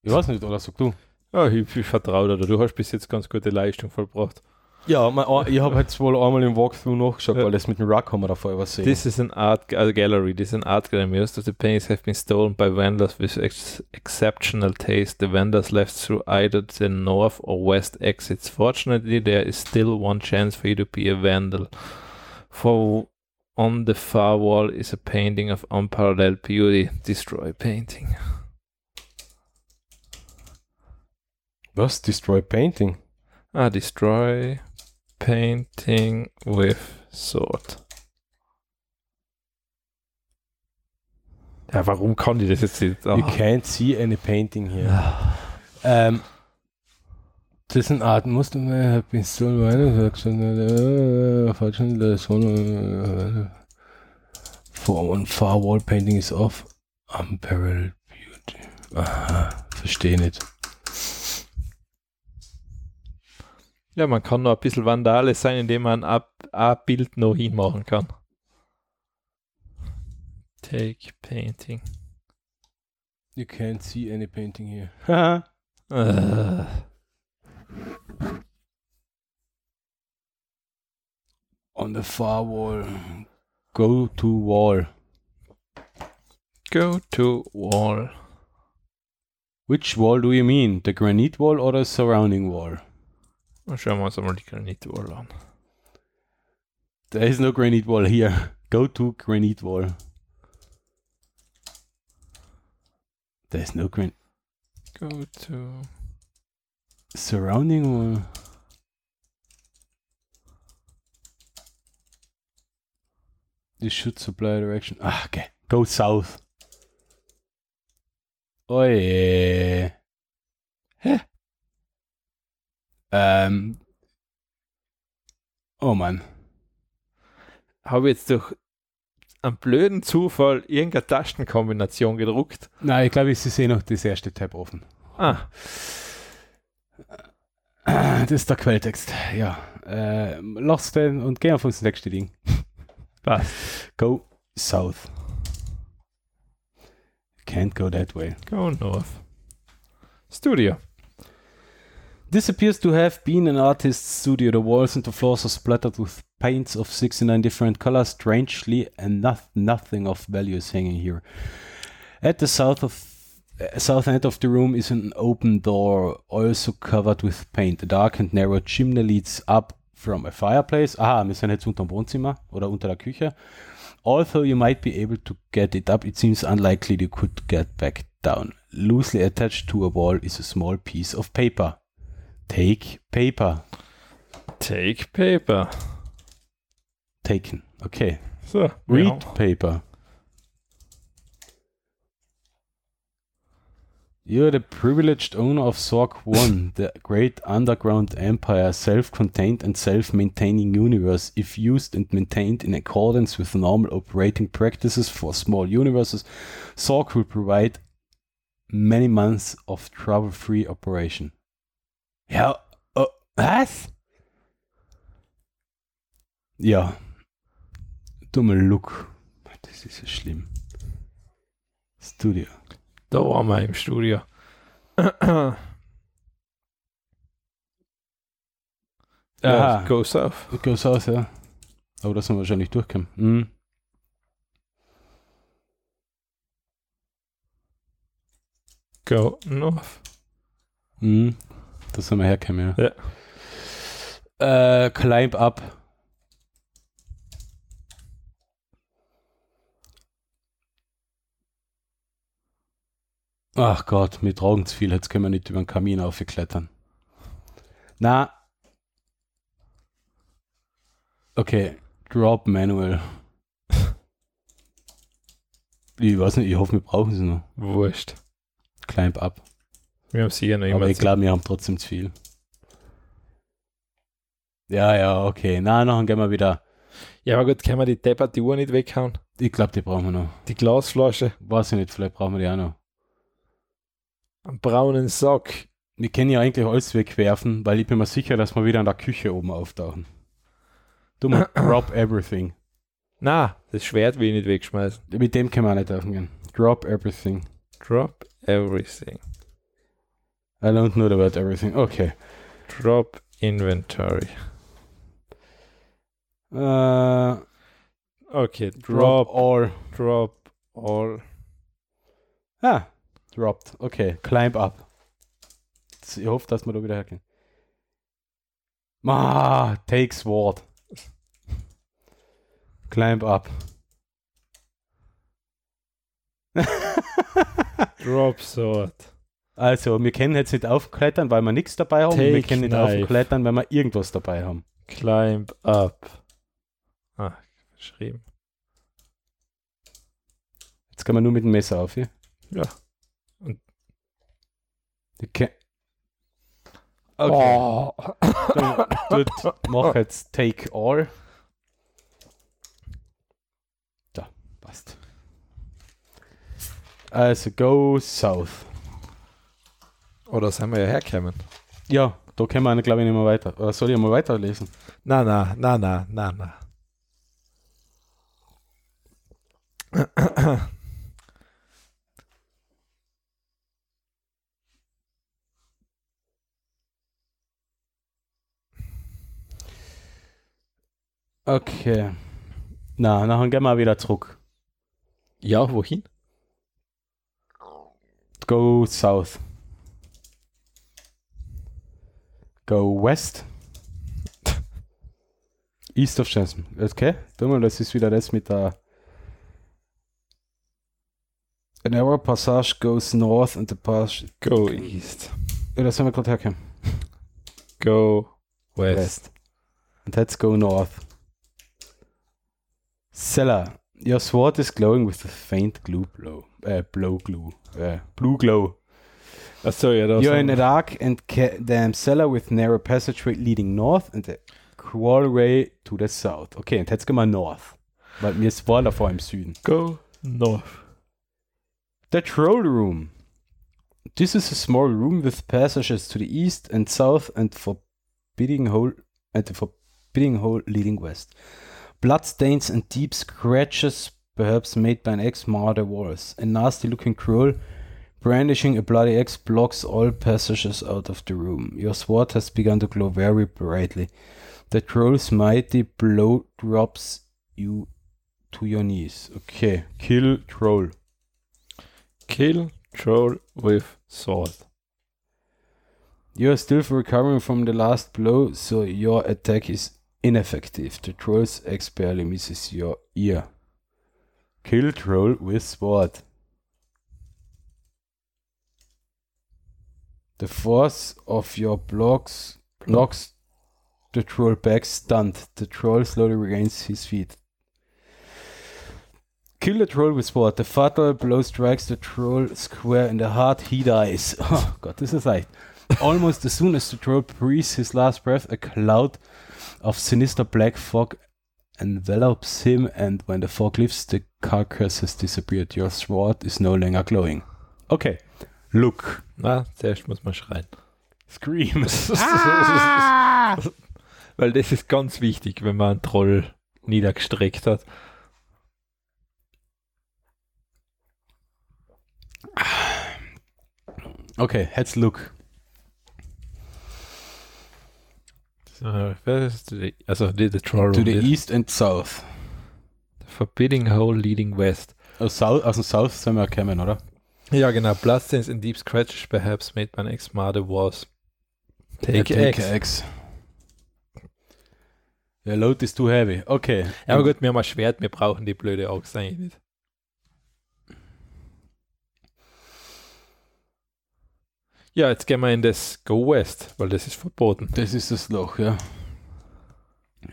Ich weiß nicht, oder sag du? Ja, ich, ich vertraue dir. Du hast bis jetzt ganz gute Leistung vollbracht. Ja, mein, ich habe jetzt wohl einmal im Walkthrough nachgeschaut, Ja. weil das mit dem Rock haben wir davor übersehen. This is an art gallery. This is an art gallery. Most of the paintings have been stolen by vandals with ex exceptional taste. The vandals left through either the north or west exits. Fortunately, there is still one chance for you to be a vandal. For on the far wall is a painting of unparalleled beauty. Destroy painting. Was? Destroy Painting? Ah, destroy painting with sword. Ja, warum kann die das jetzt nicht? You Ah. can't see any painting here. Ja. Ähm, das ist eine Art, musst du mir, hab ich so weiter gesagt, falschen Sonne, for one far wall painting is off, unparalleled beauty. Aha, verstehe nicht. Ja, man kann noch ein bisschen Vandale sein, indem man ein ein Bild noch hinmachen kann. Take painting. You can't see any painting here. Äh, <laughs> On the far wall. Go to wall. go to wall. Which wall do you mean? The granite wall or the surrounding wall? Und Schauen wir uns einmal die Granitwall an. There is no granite wall here. Go to granite wall. There is no granite. Go to. Surrounding wall. This should supply direction. Ah, okay. Go south. Oh yeah. Hä? Ähm. Oh Mann. Habe jetzt durch einen blöden Zufall irgendeine Tastenkombination gedruckt. Nein, ich glaube, ist eh noch das erste Tab offen. Ah, Das ist der Quelltext. Ja. Äh, lass den und geh auf das nächste Ding. passt. Go south. can't go that way. Go north. Studio. This appears to have been an artist's studio. The walls and the floors are splattered with paints of 69 different colors. Strangely, and not, nothing of value is hanging here. At the south of uh, south end of the room is an open door, also covered with paint. A dark and narrow chimney leads up from a fireplace. Aha, wir sind jetzt unter dem Wohnzimmer oder unter der Küche. Although you might be able to get it up, it seems unlikely you could get back down. Loosely attached to a wall is a small piece of paper. Take paper. Take paper. Taken. Okay. So. Read paper. You're the privileged owner of Zork 1, <laughs> the great underground empire, self contained and self maintaining universe. If used and maintained in accordance with normal operating practices for small universes, Zork will provide many months of trouble free operation. Ja, oh, was? Ja. Dummer Look. Das ist ja schlimm. Studio. Da waren wir im Studio. <clears throat> Ja, go south. Goes aus, ja. Aber das sind wir wahrscheinlich durchgekommen. Mhm. Go north. Mhm. Da sind wir hergekommen, ja. Ja. Äh, climb up. Ach Gott, wir tragen zu viel, jetzt können wir nicht über den Kamin aufklettern. Na. Okay, drop manual. Ich weiß nicht, ich hoffe, wir brauchen sie noch. Wurscht. Climb up. Wir haben sicher noch Aber immer ich glaube, wir haben trotzdem zu viel. Ja, ja, okay. Na, nachher gehen wir wieder. Ja, aber gut, können wir die Deppert die Uhr nicht weghauen? Ich glaube, die brauchen wir noch. Die Glasflasche, Weiß ich nicht, vielleicht brauchen wir die auch noch. einen braunen Sack. Wir können ja eigentlich alles wegwerfen, weil ich bin mir sicher, dass wir wieder in der Küche oben auftauchen. Du mal <coughs> drop everything. Na, das Schwert will ich nicht wegschmeißen. Mit dem können wir auch nicht aufgehen. Drop everything. Drop everything. I don't know word everything. Okay. Drop inventory. Äh, Okay, drop drop, all. drop all. Ah, dropped. Okay, climb up. Ich hoffe, dass wir da wieder hergehen. Ah, take sword. Climb up. Drop sword. Also, wir können jetzt nicht aufklettern, weil wir nichts dabei haben. wir Take können nicht knife. aufklettern, wenn wir irgendwas dabei haben. Climb up. Ah, geschrieben. Jetzt kann man nur mit dem Messer auf, ja? Ja. Und- Okay. Okay. Oh. Dann mach jetzt Take All. Da, passt. Also, go south. Oder sind wir ja hergekommen? Ja, da können wir, glaube ich, nicht mehr weiter. Oder soll ich mal weiterlesen? Na, na, na, na, na, na. Okay. Na, nachher gehen wir wieder zurück. Ja, wohin? Go south. Go west. East of Jasmine. Okay, das ist wieder das mit der. A narrow passage goes north and the passage. Go east. Ja, das haben wir gerade hergekommen. Go west. And let's go north. Cellar. Your sword is glowing with a faint glue blow. Uh, blow glue. Uh, blue glow. Achso, ja, da You're in a dark and ca- damn cellar with narrow passageway leading north and a crawlway to the south. Okay, und jetzt gehen wir north. Weil mir ist war davor im Süden. Go north. The troll room. This is a small room with passages to the east and south and forbidding hole and the forbidding hole leading west. Bloodstains and deep scratches perhaps made by an ex-martyr was. A nasty-looking troll brandishing a bloody axe blocks all passages out of the room. Your sword has begun to glow very brightly. The troll's mighty blow drops you to your knees. Okay, kill troll. Kill troll with sword. You are still recovering from the last blow, so your attack is ineffective. The troll's axe barely misses your ear. Kill troll with sword. The force of your blocks knocks the troll back stunned. The troll slowly regains his feet. Kill the troll with sword. The fatal blow strikes the troll square in the heart. He dies. <laughs> Oh God, this is like almost as soon as the troll breathes his last breath, a cloud of sinister black fog envelops him, and when the fog lifts, the carcass has disappeared. Your sword is no longer glowing. Okay, look. Na, zuerst muss man schreien. Scream. <laughs> Weil das ist ganz wichtig, wenn man einen Troll niedergestreckt hat. Okay, let's look. So, Also, die, the Troll To the east and south. the Forbidding Hole leading west. Aus, South, aus dem South sind wir gekommen, oder? Ja, genau. Bloodstains and deep scratches perhaps made by an ex-mother was. Take, Ja, X. X. Der Load is too heavy. Okay. Ja, aber gut, wir haben ein Schwert, wir brauchen die blöde Axt eigentlich nicht. Ja, jetzt gehen wir in das Go West, weil das ist verboten. Das ist das Loch, ja.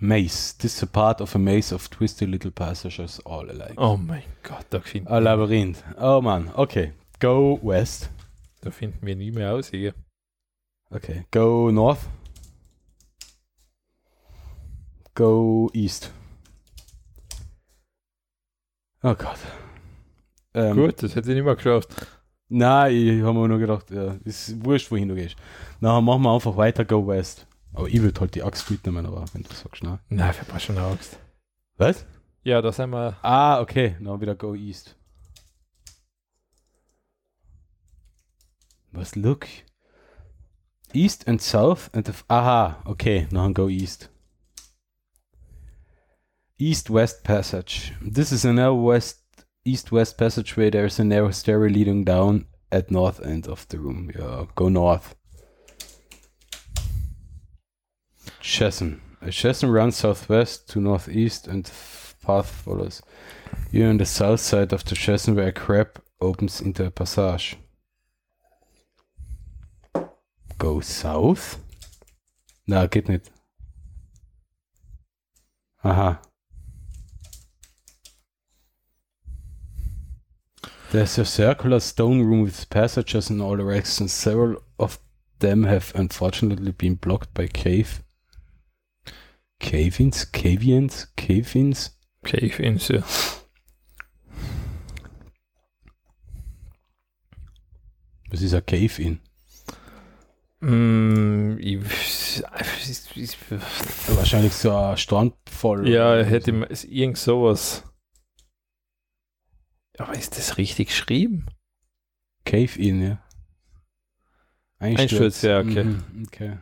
Maze. This is a part of a maze of twisty little passages all alike. Oh mein Gott, da finden, Ein Labyrinth. Oh Mann. Okay. Go west. da finden wir nie mehr aus hier. Okay. Go north. Go east. Oh Gott. Ähm, Gut, das hätte ich nicht mehr geschafft. Nein, ich habe mir nur gedacht, ja, ist wurscht, wohin du gehst. Na, machen wir einfach weiter, go west. Aber ich würde halt die Axt mitnehmen, aber wenn du sagst, nein. Nein, ich habe schon Angst. Was? Ja, da sind wir. Ah, okay, dann wieder go east. Was, look? East and south and the... f- Aha, okay, dann go east. East-west passage. This is a narrow west east-west passageway. There is a narrow stairway leading down at north end of the room. Yeah, go north. Chasm. A chasm runs southwest to northeast and path follows. You're on the south side of the chasm where a crab opens into a passage. Go south? Na, geht nicht. Aha. There's a circular stone room with passages in all directions. Several of them have unfortunately been blocked by cave. Cave-ins? Cavians? Cave-ins? Cave-ins, ja. Was ist ein Cave-in? Mm, ich, ich, Wahrscheinlich so ein Strandvoll. ja, hätte man ist irgend sowas. Aber ist das richtig geschrieben? Cave-in, ja. Einsturz, ja, okay. Mhm, okay.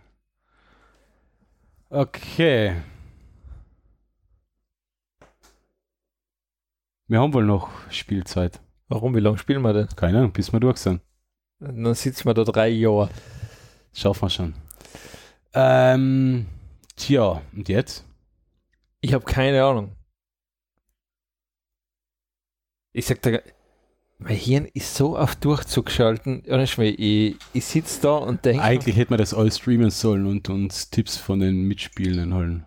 Okay. Wir haben wohl noch Spielzeit. Warum? Wie lange spielen wir denn? Keine Ahnung, bis wir durch sind. Dann sitzen wir da drei Jahre. Schaffen wir schon. Ähm, tja, und jetzt? Ich habe keine Ahnung. Ich sag da, mein Hirn ist so auf Durchzug geschalten. Ich, ich sitze da und denke, Eigentlich hätten wir das all streamen sollen und uns Tipps von den Mitspielenden holen.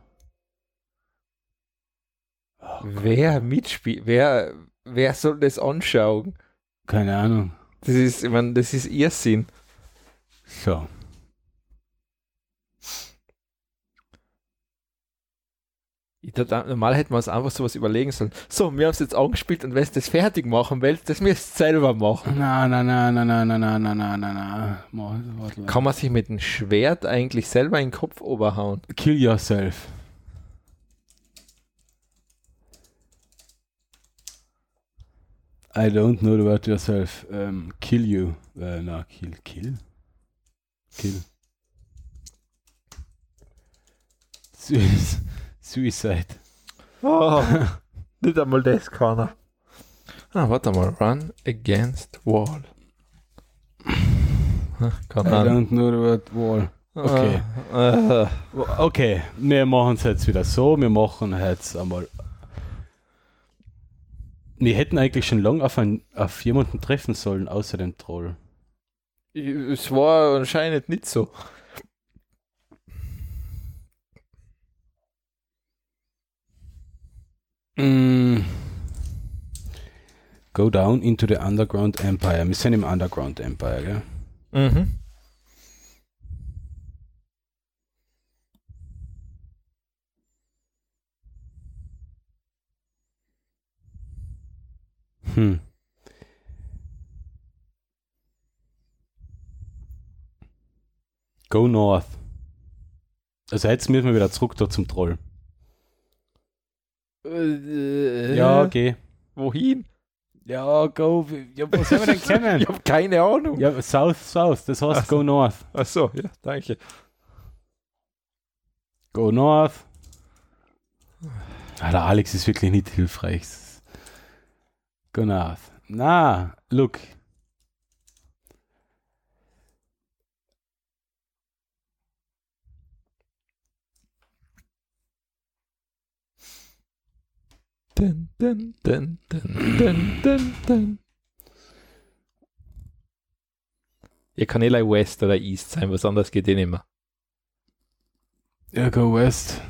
wer mitspielt, wer, wer soll das anschauen? Keine Ahnung. Das ist, ich meine, das ist Irrsinn. So. Ich dachte, normal hätten wir uns einfach sowas überlegen sollen. So, wir haben es jetzt angespielt und wenn es das fertig machen willst, das müsst ihr selber machen. Na, na, na, na, na, na, na, na, na, na, na. Kann man sich mit dem Schwert eigentlich selber in den Kopf oberhauen? Kill yourself. I don't know the word yourself. Um, kill you. Äh, na, kill. Kill? Kill. Sui- Suicide. Oh, <laughs> nicht einmal das kann er. Ah, warte mal. Run against wall. Kann I don't know the word wall. Okay. Ah, ah. Okay, wir machen es jetzt wieder so. Wir machen jetzt einmal. Wir hätten eigentlich schon lange auf, ein, auf jemanden treffen sollen, außer dem Troll. es war anscheinend nicht so. Mm. Go down into the Underground Empire. Wir sind im Underground Empire, gell? Mhm. Hm. Go north. Also jetzt müssen wir wieder zurück da zum Troll. Äh, Ja, geh. Wohin? Ja, go. Ja, wo sollen wir denn kennen? <laughs> Ich habe keine Ahnung. ja, south, south. Das heißt Ach so. go north. Ach so, ja, danke. Go north. Ah, der Alex ist wirklich nicht hilfreich. Go north. Na, look. Dun, dun, dun, dun, dun, dun, dun. Ja, kann eh like West oder East sein, was anderes geht eh nicht mehr. Ja, go west.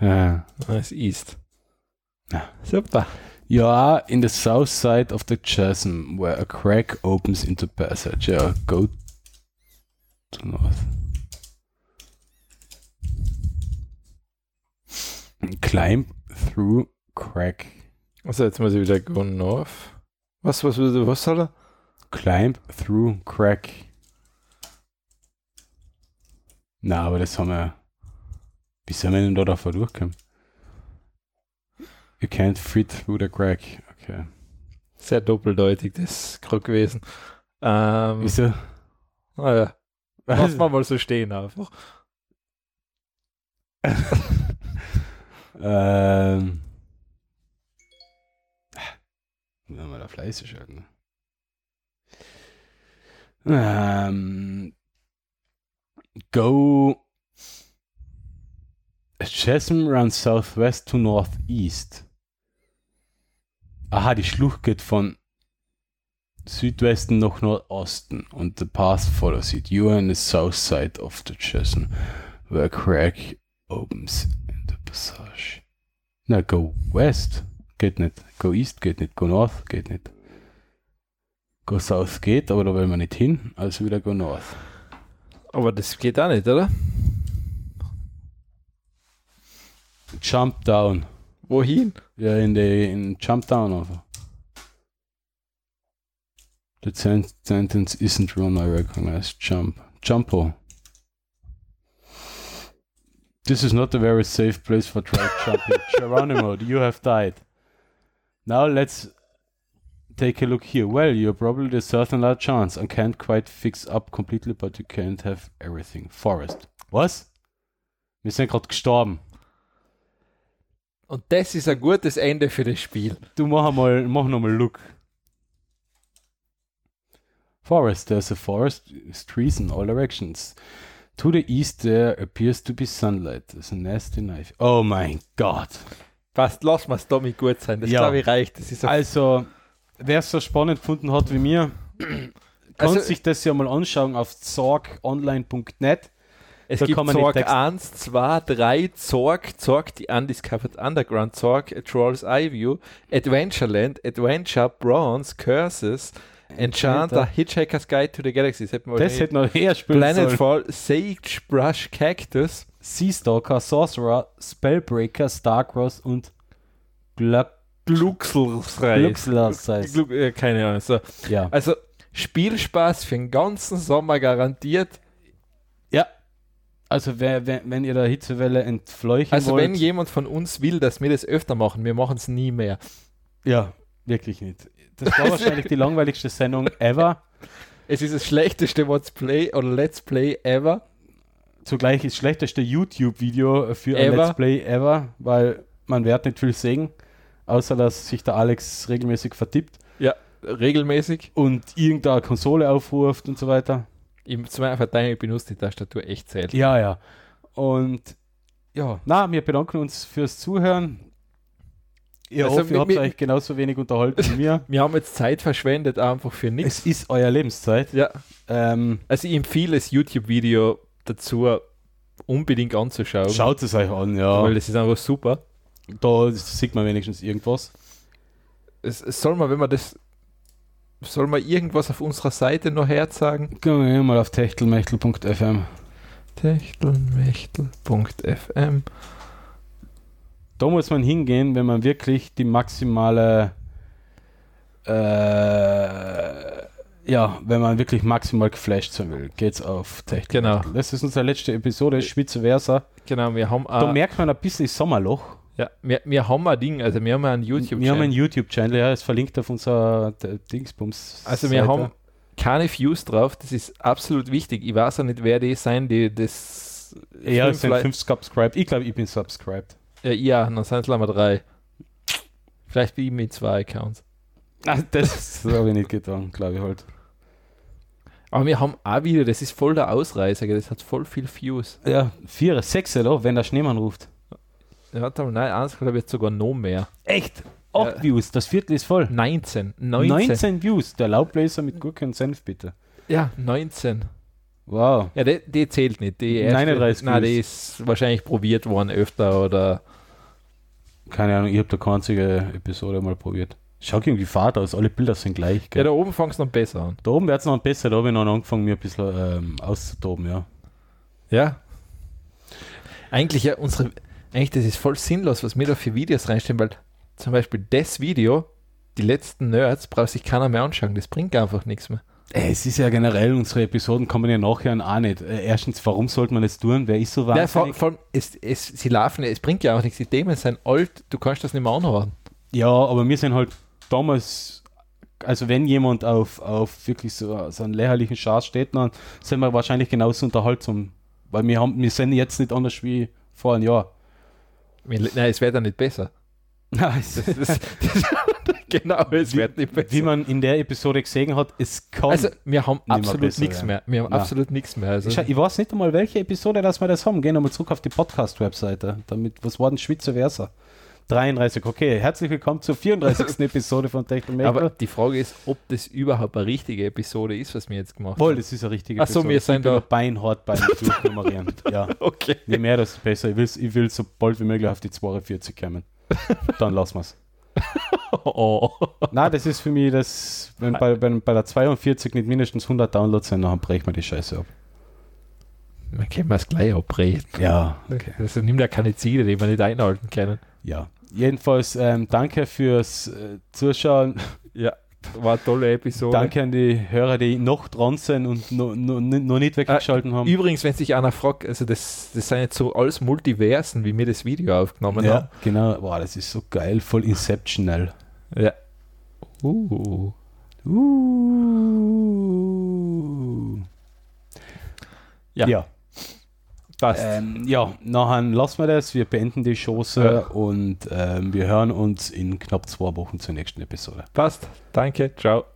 Ja. Das ist East. Ja. Super. You are in the south side of the chasm where a crack opens into passage. Yeah, go to north. Climb through crack. Also jetzt muss ich wieder go north. Was, was, was, was soll er? Climb through crack. Na, aber das haben wir. Wie sollen wir denn da davor durchkommen? You can't fit through the crack. Okay. Sehr doppeldeutig, das gerade gewesen. Ähm, Wieso? naja, <laughs> lass mal mal so stehen einfach. <laughs> ähm. Wenn wir da fleißig werden. Ähm. Go. A chasm runs southwest to northeast. Aha, die Schlucht geht von Südwesten nach Nordosten und the path follows it. You are on the south side of the chasm, where a crack opens passage. Na, go west geht nicht. Go east geht nicht. Go north geht nicht. Go south geht, aber da wollen wir nicht hin. Also wieder go north. Aber das geht auch nicht, oder? Jump down. Wohin? Ja, in die in Jump down einfach. The sen- sentence isn't run, I recognize. Jump. Jumpo. This is not a very safe place for track <laughs> jumping. Geronimo, you have died. Now let's take a look here. Well, you're probably the certain large chance. and can't quite fix up completely, but you can't have everything. Forest. Was? Wir sind gerade gestorben. Und das ist ein gutes Ende für das Spiel. Du mach mal, mach nochmal Look. Forest, there's a forest, trees in all directions. To the east there appears to be sunlight. There's a nasty knife. Oh mein Gott. Passt, lass mal Tommy gut sein. Das Ja. glaube ich reicht. Also, wer es so spannend gefunden hat wie mir, <clears throat> kann Also- sich das ja mal anschauen auf zorgonline.net. Es Da gibt kann Zorg Texte- 1, 2, 3, Zorg, Zorg, die Undiscovered Underground, Zorg, A Troll's Eye View, Adventureland, Adventure, Bronze, Curses, Enchanter, Hitchhiker's Guide to the Galaxy. Das hätten wir Das wahrscheinlich- hätte noch eher spielen. Planetfall, Sagebrush Cactus, Seastalker, Sorcerer, Spellbreaker, Starcross und Gluck Gluckselsreis. Gluckslerseis. Gluck, äh, keine Ahnung. So. Ja. Also Spielspaß für den ganzen Sommer garantiert. Ja. Also wer, wenn, wenn ihr der Hitzewelle entfleuchen Also wollt. wenn jemand von uns will, dass wir das öfter machen, wir machen es nie mehr. Ja, wirklich nicht. Das war <laughs> wahrscheinlich die langweiligste Sendung ever. Es ist das schlechteste Let's Play oder Let's Play ever. Zugleich das schlechteste YouTube-Video für ein. Let's Play ever, weil man wird nicht viel sehen, außer dass sich der Alex regelmäßig vertippt Ja, regelmäßig. und irgendeine Konsole aufruft und so weiter. Im zweiten Verteidigung ich benutze die Tastatur echt selten. Ja, ja. Und ja, na, wir bedanken uns fürs Zuhören. Ich Also hoffe, ihr habt euch genauso wenig unterhalten wie mir. <laughs> Wir haben jetzt Zeit verschwendet, einfach für nichts. es ist euer Lebenszeit. Ja, Ähm, also ich empfehle das YouTube-Video dazu unbedingt anzuschauen. schaut es euch an, ja. Weil das ist einfach super. Da sieht man wenigstens irgendwas. Es, es soll man, wenn man das, soll man irgendwas auf unserer Seite noch herzagen? Gehen wir mal auf techtelmechtel.fm. Techtelmechtel.fm Da muss man hingehen, wenn man wirklich die maximale, äh, ja, wenn man wirklich maximal geflasht sein will, geht's auf Technik. Genau. Das ist unsere letzte Episode, Spitze Versa. Genau, wir haben Da merkt man ein bisschen das Sommerloch. ja, wir, wir haben ein Ding, also wir haben einen YouTube wir haben einen YouTube-Channel, ja, ist verlinkt auf unserer D- Dingsbums. Also wir haben keine Views drauf, das ist absolut wichtig. Ich weiß auch nicht, wer die sein, die das Ja, es sind fünf subscribed. Ich glaube, ich bin subscribed. Ja, ja, dann sind es leider drei. Vielleicht bin ich mit zwei Accounts. Ah, das <laughs> habe ich nicht getan, glaube ich halt. Aber wir haben auch wieder, das ist voll der Ausreißer, das hat voll viel Views. Ja, vier, sechs, oder? Wenn der Schneemann ruft. Ja, warte mal, nein, eins glaube ich jetzt sogar noch mehr. Echt? Acht Ja. Views, das Viertel ist voll. 19. 19. 19 Views. Der Laubbläser mit Gurke und Senf, bitte. Ja, 19. Wow. Ja, die, die zählt nicht. Die erste, 39 Nein, die ist wahrscheinlich probiert worden öfter oder. Keine Ahnung, ich habe da keine einzige Episode mal probiert. Schaut irgendwie fad aus, alle Bilder sind gleich. Ja, Gell? da oben fängt es noch besser an. da oben wird es noch besser, da habe ich noch angefangen, mir ein bisschen ähm, auszutoben, ja. Ja. Eigentlich ja, unsere. Eigentlich, das ist voll sinnlos, was wir da für Videos reinstellen, weil zum Beispiel das Video, die letzten Nerds, braucht sich keiner mehr anschauen. Das bringt einfach nichts mehr. Äh, Es ist ja generell, unsere Episoden kommen ja nachher auch nicht. Äh, Erstens, warum sollte man das tun? Wer ist so Ja, vor, wahnsinnig? vor allem, es, es, sie laufen, es bringt ja auch nichts. Die Themen sind alt, du kannst das nicht mehr anhören. Ja, aber wir sind halt damals, also wenn jemand auf, auf wirklich so, so einen lächerlichen Schatz steht, dann sind wir wahrscheinlich genauso unterhaltsam. Weil wir haben, wir sind jetzt nicht anders wie vor einem Jahr. Nein, es wird ja nicht besser. <laughs> Das, das, das, <laughs> <laughs> genau, es Wie- wird nicht besser. Wie man in der Episode gesehen hat, es kann. also, wir haben absolut nichts mehr. Wir haben Nein. absolut nichts mehr. Also, ich, ich weiß nicht einmal, welche Episode dass wir das haben. Gehen wir mal zurück auf die Podcast-Webseite. Damit, was war denn Schwitze Versa? 33, okay. Herzlich willkommen zur 34. <laughs> Episode von Techno aber die Frage ist, ob das überhaupt eine richtige Episode ist, was wir jetzt gemacht Wohl, haben. das ist eine richtige Ach so, wir sind ich bin da- beinhart beim <laughs> Durchnummerieren. ja. Okay. Je mehr, desto besser. Ich will, ich will so bald wie möglich auf die 42 kommen. Dann lassen wir es. <laughs> Oh. Nein, das ist für mich, das, wenn bei, bei, bei der 42 nicht mindestens 100 Downloads sind, dann brechen wir die Scheiße ab. Man kann es gleich abbrechen. Ja, Also nimmt ja keine Ziele, die wir nicht einhalten können. ja. Jedenfalls, ähm, danke fürs äh, Zuschauen. Ja, war eine tolle Episode. Danke an die Hörer, die noch dran sind und noch, nicht weggeschalten haben. Übrigens, wenn sich einer fragt, also das, das sind jetzt so alles Multiversen, wie wir das Video aufgenommen Ja, genau. Boah, das ist so geil, voll Inceptional. haben. Ja. Uh. Uh. Ja. ja. Passt. Ähm, ja, nachher lassen wir das. Wir beenden die Chance Ja. und ähm, wir hören uns in knapp zwei Wochen zur nächsten Episode. Passt. Danke. Ciao.